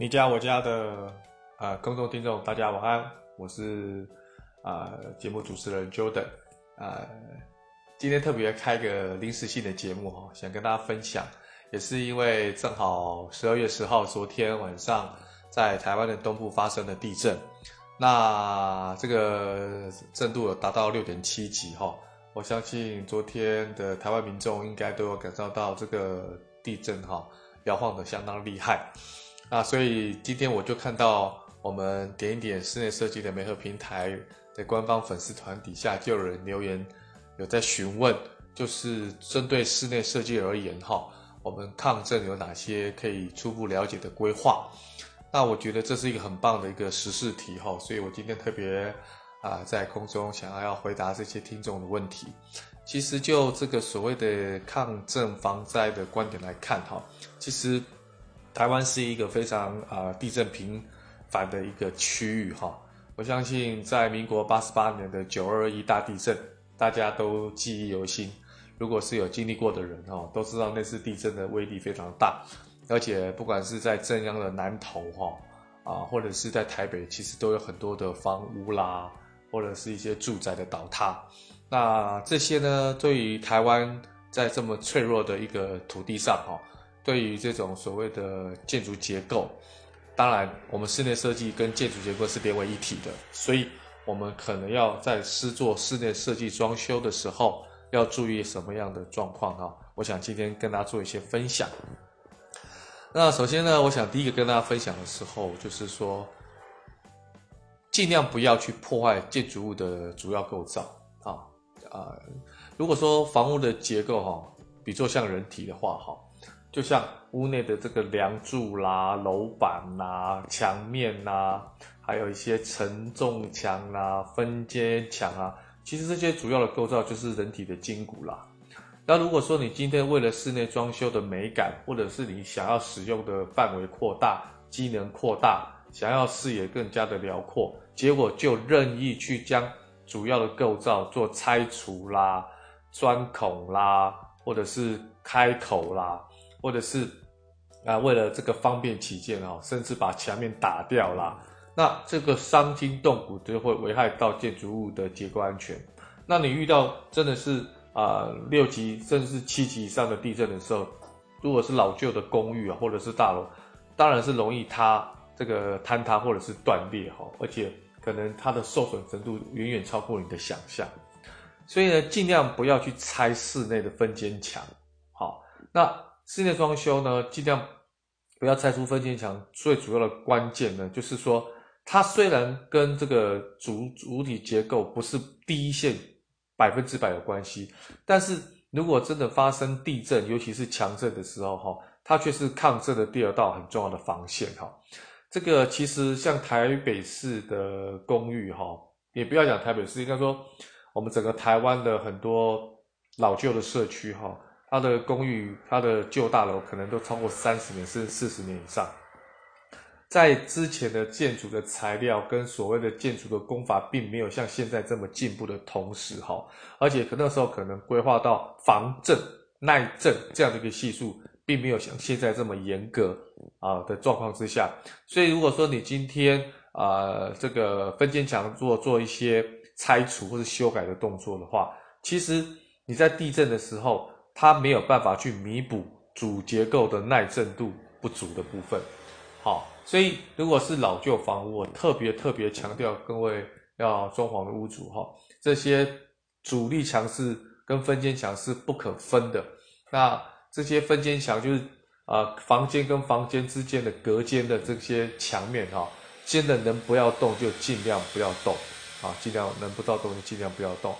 你家我家的啊，公众听众，大家晚安，我是啊节目主持人 Jordan 啊，今天特别开个临时性的节目哈，想跟大家分享，也是因为正好十二月十号昨天晚上在台湾的东部发生了地震，那这个震度有达到六点七级哈，我相信昨天的台湾民众应该都有感受到这个地震哈，摇晃得相当厉害。那所以今天我就看到我们点一点室内设计的媒合平台的官方粉丝团底下就有人留言，有在询问，就是针对室内设计而言哈，我们抗震有哪些可以初步了解的规划？那我觉得这是一个很棒的一个实事题哈，所以我今天特别啊在空中想要要回答这些听众的问题。其实就这个所谓的抗震防灾的观点来看哈，其实。台湾是一个非常啊、地震频繁的一个区域哈，我相信在民国八十八年的九二一大地震，大家都记忆犹新。如果是有经历过的人哈，都知道那次地震的威力非常大，而且不管是在震央的南投哈啊，或者是在台北，其实都有很多的房屋啦，或者是一些住宅的倒塌。那这些呢，对于台湾在这么脆弱的一个土地上哈。对于这种所谓的建筑结构，当然我们室内设计跟建筑结构是连为一体的，所以我们可能要在施作室内设计装修的时候，要注意什么样的状况哈？我想今天跟大家做一些分享。那首先呢，我想第一个跟大家分享的时候，就是说，尽量不要去破坏建筑物的主要构造啊啊！如果说房屋的结构哈，比作像人体的话哈。就像屋内的这个梁柱啦、楼板啦、墙面啦，还有一些承重墙啦、分间墙啊，其实这些主要的构造就是人体的筋骨啦。那如果说你今天为了室内装修的美感，或者是你想要使用的范围扩大、机能扩大，想要视野更加的辽阔，结果就任意去将主要的构造做拆除啦、钻孔啦，或者是开口啦。或者是啊，为了这个方便起见啊，甚至把墙面打掉啦，那这个伤筋动骨就会危害到建筑物的结构安全。那你遇到真的是啊六级甚至七级以上的地震的时候，如果是老旧的公寓啊或者是大楼，当然是容易塌这个坍塌或者是断裂哈，而且可能它的受损程度远远超过你的想象。所以呢，尽量不要去拆室内的分间墙。好，那。室内装修呢，尽量不要拆除分间墙。最主要的关键呢，就是说，它虽然跟这个主主体结构不是第一线百分之百有关系，但是如果真的发生地震，尤其是强震的时候，哈，它却是抗震的第二道很重要的防线，哈。这个其实像台北市的公寓，哈，也不要讲台北市，应该说我们整个台湾的很多老旧的社区，哈。它的公寓、它的旧大楼可能都超过三十年甚至四十年以上，在之前的建筑的材料跟所谓的建筑的工法，并没有像现在这么进步的同时，哈，而且可那时候可能规划到防震、耐震这样的一个系数，并没有像现在这么严格啊的状况之下，所以如果说你今天啊这个分间墙做做一些拆除或者修改的动作的话，其实你在地震的时候。它没有办法去弥补主结构的耐震度不足的部分，好，所以如果是老旧房屋，我特别特别强调各位要装潢的屋主哈，这些主力墙是跟分间墙是不可分的。那这些分间墙就是啊，房间跟房间之间的隔间的这些墙面哈，真的能不要动就尽量不要动，啊，尽量能不到动就尽量不要动。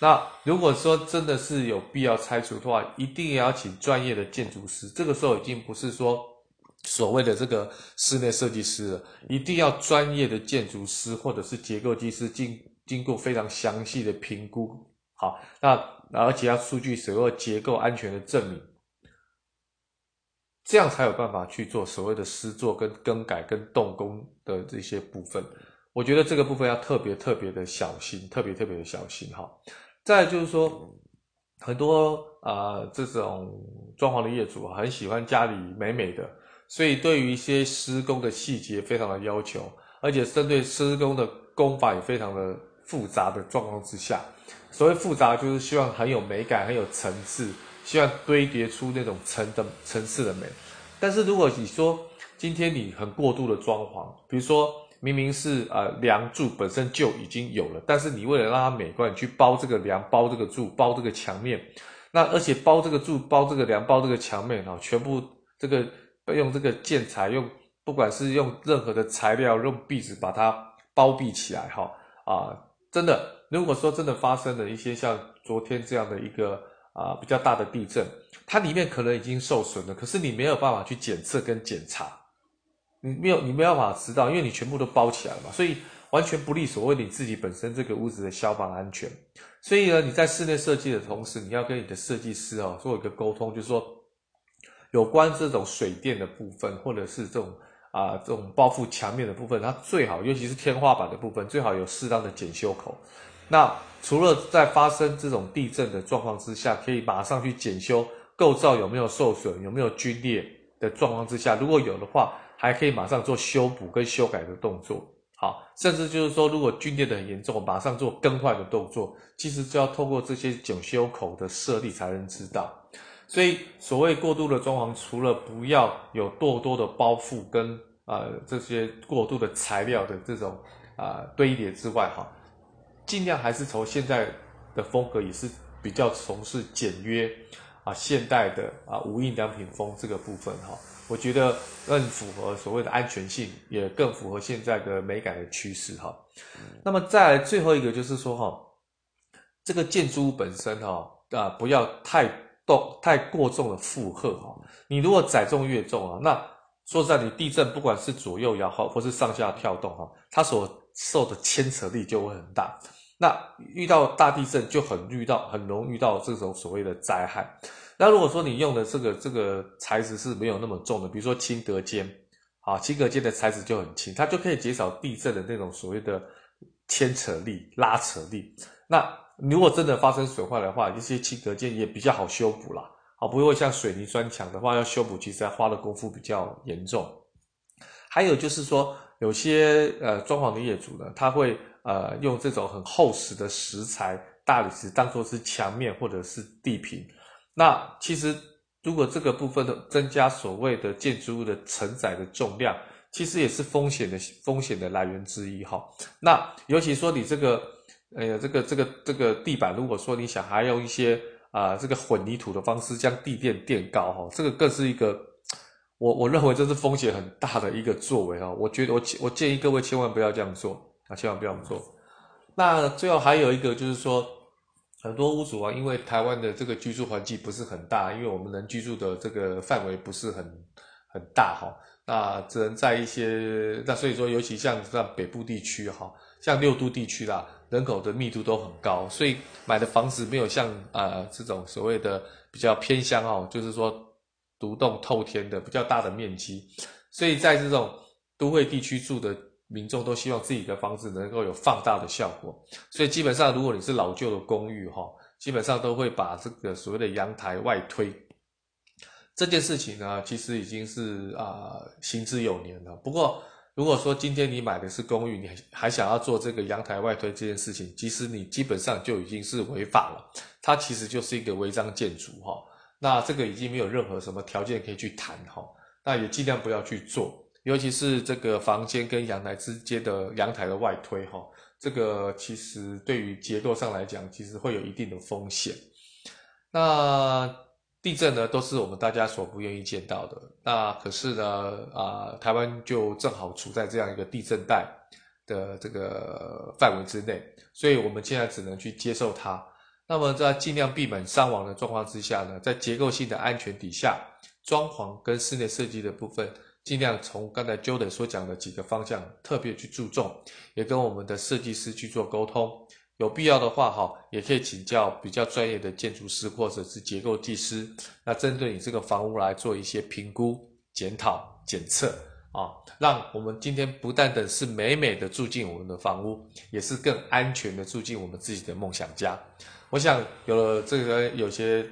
那如果说真的是有必要拆除的话，一定也要请专业的建筑师。这个时候已经不是说所谓的这个室内设计师了，一定要专业的建筑师或者是结构技师经经过非常详细的评估。好，那而且要出具所谓结构安全的证明，这样才有办法去做所谓的施作跟更改跟动工的这些部分。我觉得这个部分要特别特别的小心，特别特别的小心哈。再来就是说，很多啊、呃、这种装潢的业主很喜欢家里美美的，所以对于一些施工的细节非常的要求，而且针对施工的工法也非常的复杂的状况之下，所谓复杂就是希望很有美感、很有层次，希望堆叠出那种层的层次的美。但是如果你说今天你很过度的装潢，比如说明明是呃梁柱本身就已经有了，但是你为了让它美观，你去包这个梁、包这个柱、包这个墙面。那而且包这个柱、包这个梁、包这个墙面啊，全部这个用这个建材，用不管是用任何的材料，用壁纸把它包闭起来哈啊，真的，如果说真的发生了一些像昨天这样的一个啊比较大的地震，它里面可能已经受损了，可是你没有办法去检测跟检查，你没有你没有办法知道，因为你全部都包起来了嘛，所以完全不利所谓你自己本身这个屋子的消防安全。所以呢，你在室内设计的同时，你要跟你的设计师哦做一个沟通，就是说，有关这种水电的部分，或者是这种啊、这种包覆墙面的部分，它最好，尤其是天花板的部分，最好有适当的检修口。那除了在发生这种地震的状况之下，可以马上去检修构造有没有受损、有没有龟裂的状况之下，如果有的话，还可以马上做修补跟修改的动作。好，甚至就是说，如果皲裂的很严重，马上做更换的动作，其实就要透过这些检修口的设立才能知道。所以，所谓过度的装潢，除了不要有过多的包覆跟呃这些过度的材料的这种啊、堆叠之外，哈，尽量还是从现在的风格也是比较从事简约啊现代的啊无印良品风这个部分哈。我觉得更符合所谓的安全性，也更符合现在的美感的趋势哈。那么再来最后一个就是说哈，这个建筑物本身哈啊不要太重太过重的负荷哈。你如果载重越重啊，那说实在，你地震不管是左右摇晃或是上下跳动哈，它所受的牵扯力就会很大。那遇到大地震就很遇到很容易遇到这种所谓的灾害。那如果说你用的这个这个材质是没有那么重的，比如说轻隔间，啊，轻隔间的材质就很轻，它就可以减少地震的那种所谓的牵扯力、拉扯力。那如果真的发生损坏的话，一些轻隔间也比较好修补啦，啊，不会像水泥砖墙的话要修补，其实要花的功夫比较严重。还有就是说，有些呃装潢的业主呢，他会呃用这种很厚实的石材、大理石当做是墙面或者是地坪。那其实，如果这个部分的增加所谓的建筑物的承载的重量，其实也是风险的风险的来源之一哈。那尤其说你这个，哎呀，这个这个这个地板，如果说你想还用一些啊、这个混凝土的方式将地垫垫高哈，这个更是一个，我我认为这是风险很大的一个作为哈。我觉得我我建议各位千万不要这样做啊，千万不要这样做。那最后还有一个就是说。很多屋主啊，因为台湾的这个居住环境不是很大，因为我们能居住的这个范围不是很很大哈，那只能在一些，那所以说，尤其像像北部地区哈，像六都地区啦，人口的密度都很高，所以买的房子没有像啊、这种所谓的比较偏乡哦，就是说独栋透天的比较大的面积，所以在这种都会地区住的。民众都希望自己的房子能够有放大的效果，所以基本上，如果你是老旧的公寓，哈，基本上都会把这个所谓的阳台外推。这件事情呢，其实已经是啊、行之有年了。不过，如果说今天你买的是公寓，你还想要做这个阳台外推这件事情，其实你基本上就已经是违法了。它其实就是一个违章建筑，哈。那这个已经没有任何什么条件可以去谈，哈。那也尽量不要去做。尤其是这个房间跟阳台之间的阳台的外推，哈，这个其实对于结构上来讲，其实会有一定的风险。那地震呢，都是我们大家所不愿意见到的。那可是呢，啊、台湾就正好处在这样一个地震带的这个范围之内，所以我们现在只能去接受它。那么在尽量避免伤亡的状况之下呢，在结构性的安全底下，装潢跟室内设计的部分。尽量从刚才 Jordan 所讲的几个方向特别去注重，也跟我们的设计师去做沟通。有必要的话，哈，也可以请教比较专业的建筑师或者是结构技师。那针对你这个房屋来做一些评估、检讨、检测啊，让我们今天不但等是美美的住进我们的房屋，也是更安全的住进我们自己的梦想家。我想有了这个有些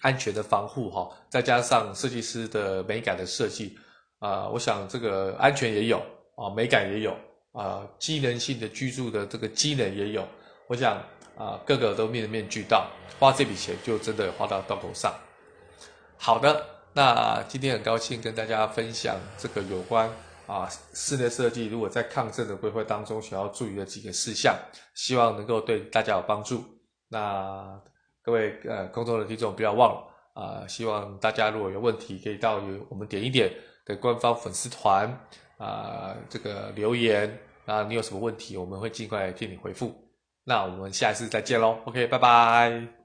安全的防护，哈，再加上设计师的美感的设计。啊、我想这个安全也有啊，美感也有啊，机能性的居住的这个机能也有，我想啊，各个都面面俱到，花这笔钱就真的花到刀口上。好的，那今天很高兴跟大家分享这个有关啊室内设计，如果在抗震的规划当中需要注意的几个事项，希望能够对大家有帮助。那各位呃空中的听众不要忘了啊，希望大家如果有问题，可以到我们点一点的官方粉丝团啊这个留言，啊你有什么问题，我们会尽快替你回复。那我们下一次再见喽，OK，拜拜。